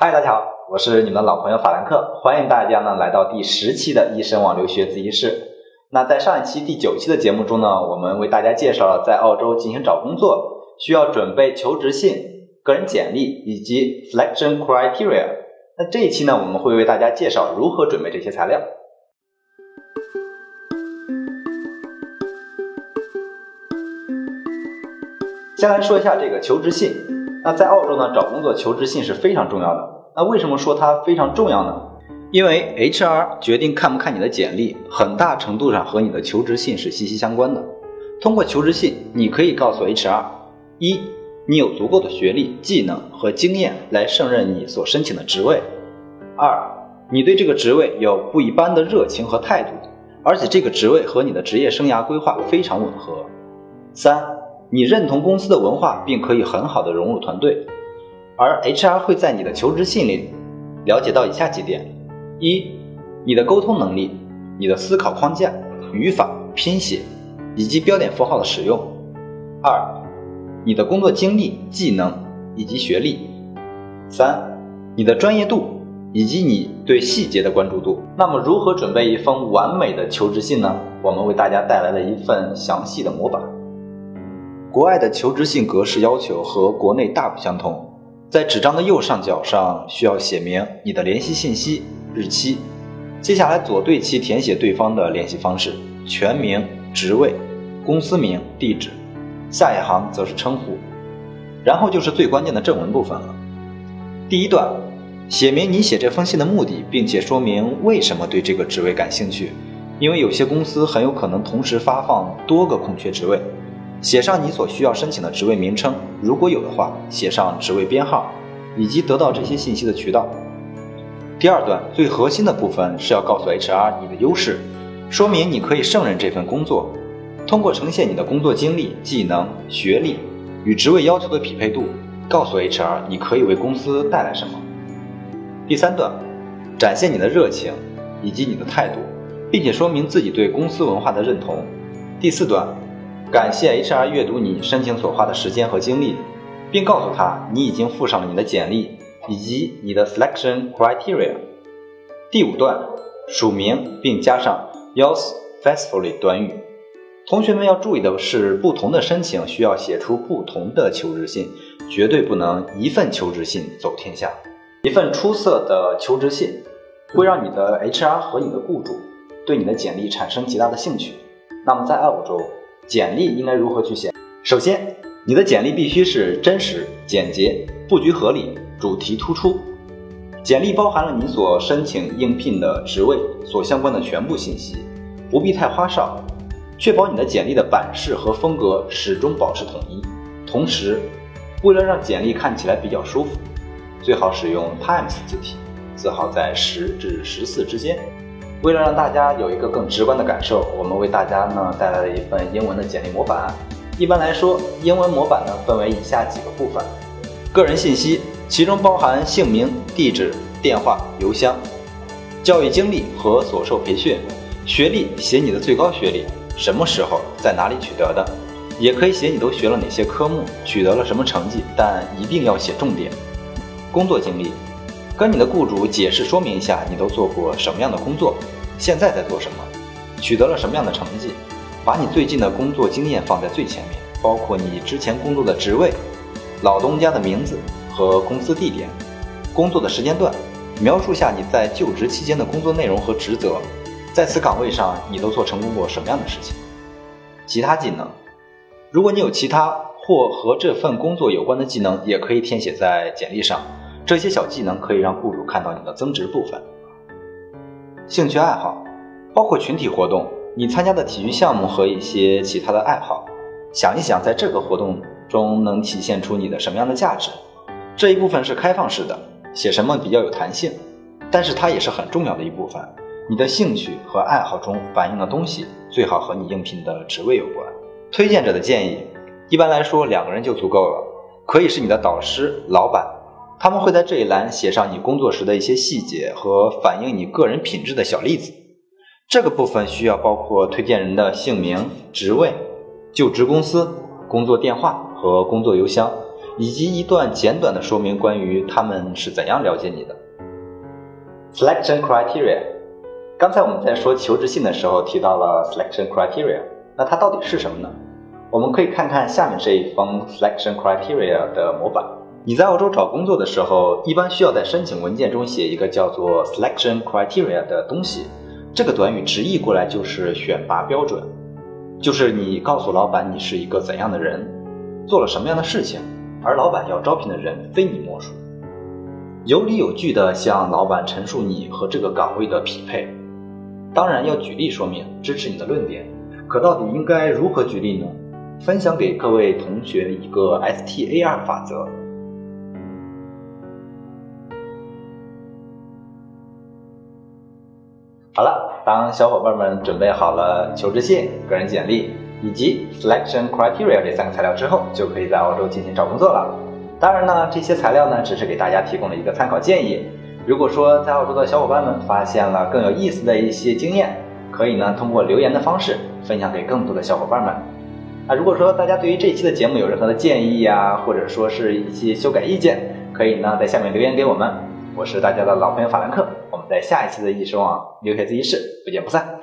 嗨，大家好，我是你们的老朋友法兰克，欢迎大家呢来到第十期的易生网留学自习室。那在上一期第九期的节目中呢，我们为大家介绍了在澳洲进行找工作需要准备求职信、个人简历以及 selection criteria。那这一期呢，我们会为大家介绍如何准备这些材料。先来说一下这个求职信。那在澳洲呢，找工作求职信是非常重要的。那为什么说它非常重要呢？因为 HR 决定看不看你的简历，很大程度上和你的求职信是息息相关的。通过求职信，你可以告诉 HR：一，你有足够的学历、技能和经验来胜任你所申请的职位；二，你对这个职位有不一般的热情和态度，而且这个职位和你的职业生涯规划非常吻合；三，你认同公司的文化，并可以很好的融入团队。而 HR 会在你的求职信里了解到以下几点：一、你的沟通能力、你的思考框架、语法、拼写以及标点符号的使用；二、你的工作经历、技能以及学历；三、你的专业度以及你对细节的关注度。那么，如何准备一封完美的求职信呢？我们为大家带来了一份详细的模板。国外的求职信格式要求和国内大不相同。在纸张的右上角上需要写明你的联系信息、日期，接下来左对齐填写对方的联系方式、全名、职位、公司名、地址，下一行则是称呼，然后就是最关键的正文部分了。第一段，写明你写这封信的目的，并且说明为什么对这个职位感兴趣，因为有些公司很有可能同时发放多个空缺职位。写上你所需要申请的职位名称，如果有的话，写上职位编号以及得到这些信息的渠道。第二段最核心的部分是要告诉 HR 你的优势，说明你可以胜任这份工作。通过呈现你的工作经历、技能、学历与职位要求的匹配度，告诉 HR 你可以为公司带来什么。第三段，展现你的热情以及你的态度，并且说明自己对公司文化的认同。第四段。感谢 HR 阅读你申请所花的时间和精力，并告诉他你已经附上了你的简历以及你的 selection criteria。第五段署名并加上 yours faithfully 短语。同学们要注意的是，不同的申请需要写出不同的求职信，绝对不能一份求职信走天下。一份出色的求职信会让你的 HR 和你的雇主对你的简历产生极大的兴趣。那么在澳洲。简历应该如何去写？首先，你的简历必须是真实、简洁、布局合理、主题突出。简历包含了你所申请应聘的职位所相关的全部信息，不必太花哨，确保你的简历的版式和风格始终保持统一。同时，为了让简历看起来比较舒服，最好使用 Times 字体，字号在十至十四之间。为了让大家有一个更直观的感受，我们为大家呢带来了一份英文的简历模板。一般来说，英文模板呢分为以下几个部分：个人信息，其中包含姓名、地址、电话、邮箱；教育经历和所受培训；学历，写你的最高学历，什么时候在哪里取得的，也可以写你都学了哪些科目，取得了什么成绩，但一定要写重点；工作经历。跟你的雇主解释说明一下，你都做过什么样的工作，现在在做什么，取得了什么样的成绩，把你最近的工作经验放在最前面，包括你之前工作的职位、老东家的名字和公司地点、工作的时间段，描述下你在就职期间的工作内容和职责，在此岗位上你都做成功过什么样的事情。其他技能，如果你有其他或和这份工作有关的技能，也可以填写在简历上。这些小技能可以让雇主看到你的增值部分。兴趣爱好包括群体活动，你参加的体育项目和一些其他的爱好。想一想，在这个活动中能体现出你的什么样的价值？这一部分是开放式的，写什么比较有弹性，但是它也是很重要的一部分。你的兴趣和爱好中反映的东西最好和你应聘的职位有关。推荐者的建议，一般来说两个人就足够了，可以是你的导师、老板。他们会在这一栏写上你工作时的一些细节和反映你个人品质的小例子。这个部分需要包括推荐人的姓名、职位、就职公司、工作电话和工作邮箱，以及一段简短的说明关于他们是怎样了解你的。Selection criteria，刚才我们在说求职信的时候提到了 selection criteria，那它到底是什么呢？我们可以看看下面这一封 selection criteria 的模板。你在澳洲找工作的时候，一般需要在申请文件中写一个叫做 selection criteria 的东西。这个短语直译过来就是选拔标准，就是你告诉老板你是一个怎样的人，做了什么样的事情，而老板要招聘的人非你莫属。有理有据地向老板陈述你和这个岗位的匹配，当然要举例说明，支持你的论点。可到底应该如何举例呢？分享给各位同学一个 STAR 法则。好了，当小伙伴们准备好了求职信、个人简历以及 selection criteria 这三个材料之后，就可以在澳洲进行找工作了。当然呢，这些材料呢，只是给大家提供了一个参考建议。如果说在澳洲的小伙伴们发现了更有意思的一些经验，可以呢通过留言的方式分享给更多的小伙伴们。啊，如果说大家对于这期的节目有任何的建议呀，或者说是一些修改意见，可以呢在下面留言给我们。我是大家的老朋友法兰克，我们在下一期的易生网留学自习室不见不散。